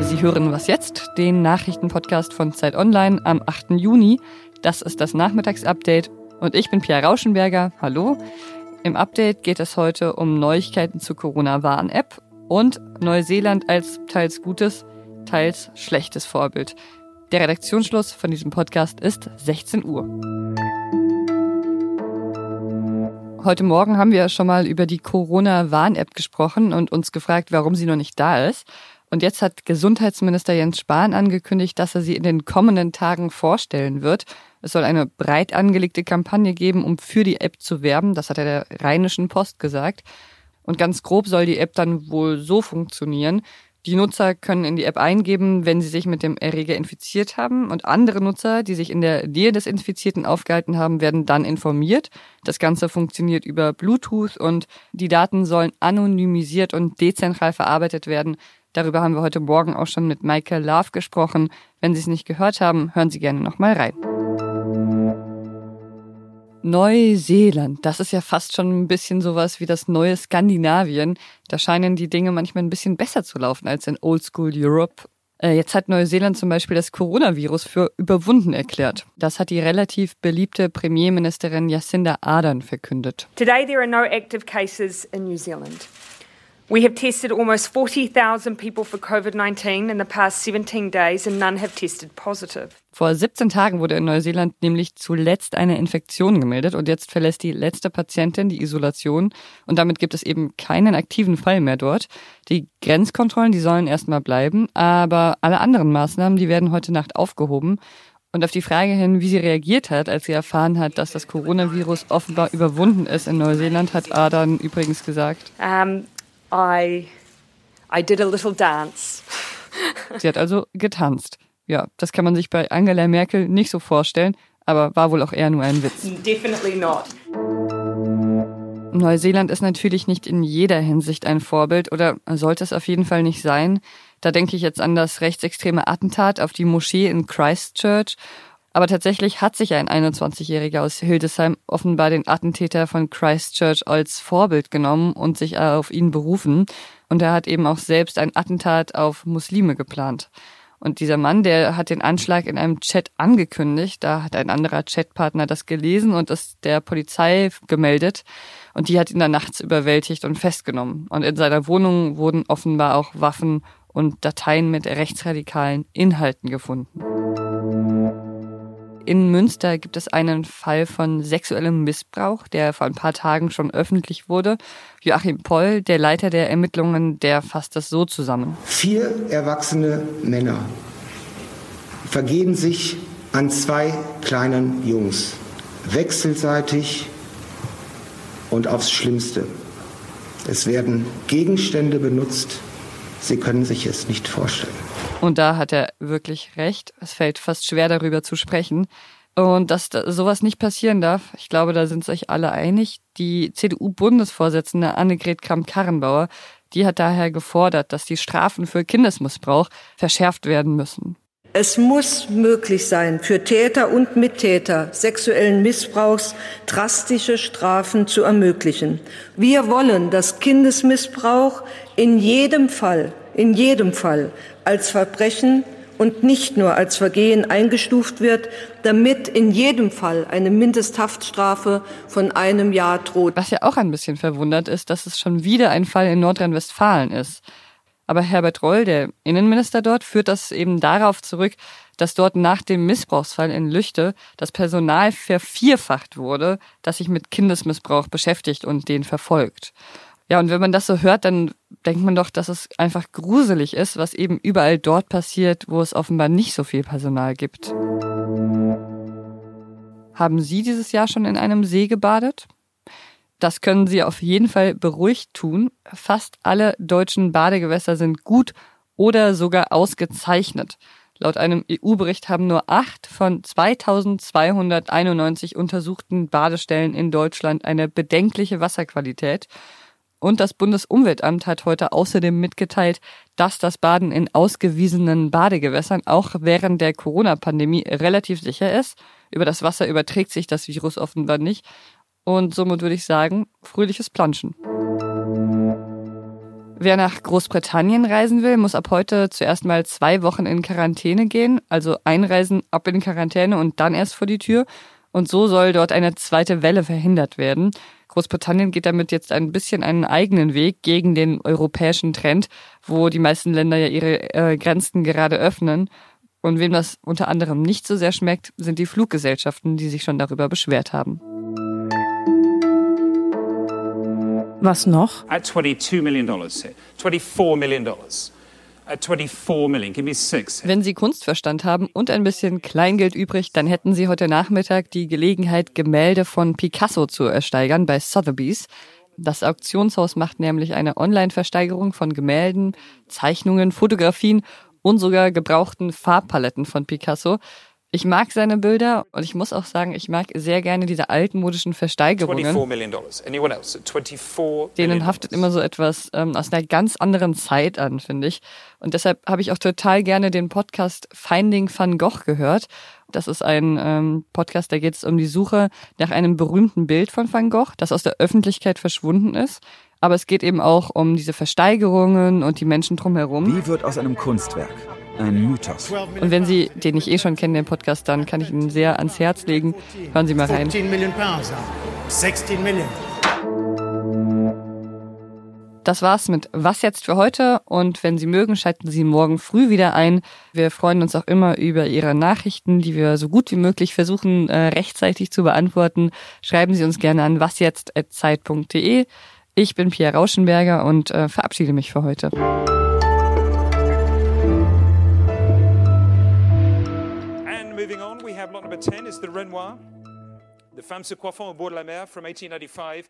Sie hören Was jetzt? Den Nachrichtenpodcast von Zeit Online am 8. Juni. Das ist das Nachmittagsupdate und ich bin Pia Rauschenberger. Hallo. Im Update geht es heute um Neuigkeiten zur Corona-Warn-App und Neuseeland als teils gutes, teils schlechtes Vorbild. Der Redaktionsschluss von diesem Podcast ist 16 Uhr. Heute Morgen haben wir schon mal über die Corona-Warn-App gesprochen und uns gefragt, warum sie noch nicht da ist. Und jetzt hat Gesundheitsminister Jens Spahn angekündigt, dass er sie in den kommenden Tagen vorstellen wird. Es soll eine breit angelegte Kampagne geben, um für die App zu werben. Das hat er der Rheinischen Post gesagt. Und ganz grob soll die App dann wohl so funktionieren. Die Nutzer können in die App eingeben, wenn sie sich mit dem Erreger infiziert haben und andere Nutzer, die sich in der Nähe des Infizierten aufgehalten haben, werden dann informiert. Das Ganze funktioniert über Bluetooth und die Daten sollen anonymisiert und dezentral verarbeitet werden, Darüber haben wir heute Morgen auch schon mit Michael Love gesprochen. Wenn Sie es nicht gehört haben, hören Sie gerne nochmal rein. Neuseeland, das ist ja fast schon ein bisschen sowas wie das neue Skandinavien. Da scheinen die Dinge manchmal ein bisschen besser zu laufen als in Oldschool Europe. Äh, jetzt hat Neuseeland zum Beispiel das Coronavirus für überwunden erklärt. Das hat die relativ beliebte Premierministerin Jacinda Ardern verkündet. Today there are no active cases in New Zealand. We have tested almost 40,000 people for COVID-19 in the past 17 days and none have tested positive. Vor 17 Tagen wurde in Neuseeland nämlich zuletzt eine Infektion gemeldet und jetzt verlässt die letzte Patientin die Isolation und damit gibt es eben keinen aktiven Fall mehr dort. Die Grenzkontrollen, die sollen erstmal bleiben, aber alle anderen Maßnahmen, die werden heute Nacht aufgehoben. Und auf die Frage hin, wie sie reagiert hat, als sie erfahren hat, dass das Coronavirus offenbar überwunden ist in Neuseeland, hat Adan übrigens gesagt. Um, I, I did a little dance. Sie hat also getanzt. Ja, das kann man sich bei Angela Merkel nicht so vorstellen, aber war wohl auch eher nur ein Witz. Definitely not. Neuseeland ist natürlich nicht in jeder Hinsicht ein Vorbild oder sollte es auf jeden Fall nicht sein. Da denke ich jetzt an das rechtsextreme Attentat auf die Moschee in Christchurch aber tatsächlich hat sich ein 21-Jähriger aus Hildesheim offenbar den Attentäter von Christchurch als Vorbild genommen und sich auf ihn berufen. Und er hat eben auch selbst ein Attentat auf Muslime geplant. Und dieser Mann, der hat den Anschlag in einem Chat angekündigt. Da hat ein anderer Chatpartner das gelesen und es der Polizei gemeldet. Und die hat ihn dann nachts überwältigt und festgenommen. Und in seiner Wohnung wurden offenbar auch Waffen und Dateien mit rechtsradikalen Inhalten gefunden. In Münster gibt es einen Fall von sexuellem Missbrauch, der vor ein paar Tagen schon öffentlich wurde. Joachim Poll, der Leiter der Ermittlungen, der fasst das so zusammen. Vier erwachsene Männer vergehen sich an zwei kleinen Jungs, wechselseitig und aufs Schlimmste. Es werden Gegenstände benutzt, Sie können sich es nicht vorstellen. Und da hat er wirklich recht. Es fällt fast schwer darüber zu sprechen. Und dass da sowas nicht passieren darf, ich glaube, da sind sich alle einig. Die CDU-Bundesvorsitzende Annegret Kramp-Karrenbauer, die hat daher gefordert, dass die Strafen für Kindesmissbrauch verschärft werden müssen. Es muss möglich sein, für Täter und Mittäter sexuellen Missbrauchs drastische Strafen zu ermöglichen. Wir wollen, dass Kindesmissbrauch in jedem Fall, in jedem Fall als Verbrechen und nicht nur als Vergehen eingestuft wird, damit in jedem Fall eine Mindesthaftstrafe von einem Jahr droht. Was ja auch ein bisschen verwundert ist, dass es schon wieder ein Fall in Nordrhein-Westfalen ist. Aber Herbert Reul, der Innenminister dort, führt das eben darauf zurück, dass dort nach dem Missbrauchsfall in Lüchte das Personal vervierfacht wurde, das sich mit Kindesmissbrauch beschäftigt und den verfolgt. Ja, und wenn man das so hört, dann denkt man doch, dass es einfach gruselig ist, was eben überall dort passiert, wo es offenbar nicht so viel Personal gibt. Haben Sie dieses Jahr schon in einem See gebadet? Das können Sie auf jeden Fall beruhigt tun. Fast alle deutschen Badegewässer sind gut oder sogar ausgezeichnet. Laut einem EU-Bericht haben nur acht von 2291 untersuchten Badestellen in Deutschland eine bedenkliche Wasserqualität. Und das Bundesumweltamt hat heute außerdem mitgeteilt, dass das Baden in ausgewiesenen Badegewässern auch während der Corona-Pandemie relativ sicher ist. Über das Wasser überträgt sich das Virus offenbar nicht. Und somit würde ich sagen, fröhliches Planschen. Wer nach Großbritannien reisen will, muss ab heute zuerst mal zwei Wochen in Quarantäne gehen, also einreisen, ab in Quarantäne und dann erst vor die Tür. Und so soll dort eine zweite Welle verhindert werden. Großbritannien geht damit jetzt ein bisschen einen eigenen Weg gegen den europäischen Trend, wo die meisten Länder ja ihre äh, Grenzen gerade öffnen. Und wem das unter anderem nicht so sehr schmeckt, sind die Fluggesellschaften, die sich schon darüber beschwert haben. Was noch? At 22 million dollars, 24 million dollars. At 24 million, give me six. Wenn Sie Kunstverstand haben und ein bisschen Kleingeld übrig, dann hätten Sie heute Nachmittag die Gelegenheit, Gemälde von Picasso zu ersteigern bei Sotheby's. Das Auktionshaus macht nämlich eine Online-Versteigerung von Gemälden, Zeichnungen, Fotografien und sogar gebrauchten Farbpaletten von Picasso. Ich mag seine Bilder und ich muss auch sagen, ich mag sehr gerne diese altmodischen Versteigerungen. 24 million dollars. Anyone else? At 24 Denen haftet immer so etwas ähm, aus einer ganz anderen Zeit an, finde ich. Und deshalb habe ich auch total gerne den Podcast Finding Van Gogh gehört. Das ist ein ähm, Podcast, da geht es um die Suche nach einem berühmten Bild von Van Gogh, das aus der Öffentlichkeit verschwunden ist. Aber es geht eben auch um diese Versteigerungen und die Menschen drumherum. Wie wird aus einem Kunstwerk ein Mythos? Und wenn Sie den nicht eh schon kennen, den Podcast, dann kann ich Ihnen sehr ans Herz legen. Hören Sie mal rein. 14 million pounds now. 16 million. Das war's mit Was jetzt für heute und wenn Sie mögen, schalten Sie morgen früh wieder ein. Wir freuen uns auch immer über Ihre Nachrichten, die wir so gut wie möglich versuchen äh, rechtzeitig zu beantworten. Schreiben Sie uns gerne an wasjetzt@zeit.de. Ich bin Pia Rauschenberger und äh, verabschiede mich für heute. Have lot number 10 is the Renoir. The femme se coiffant au bord de la mer from 1895.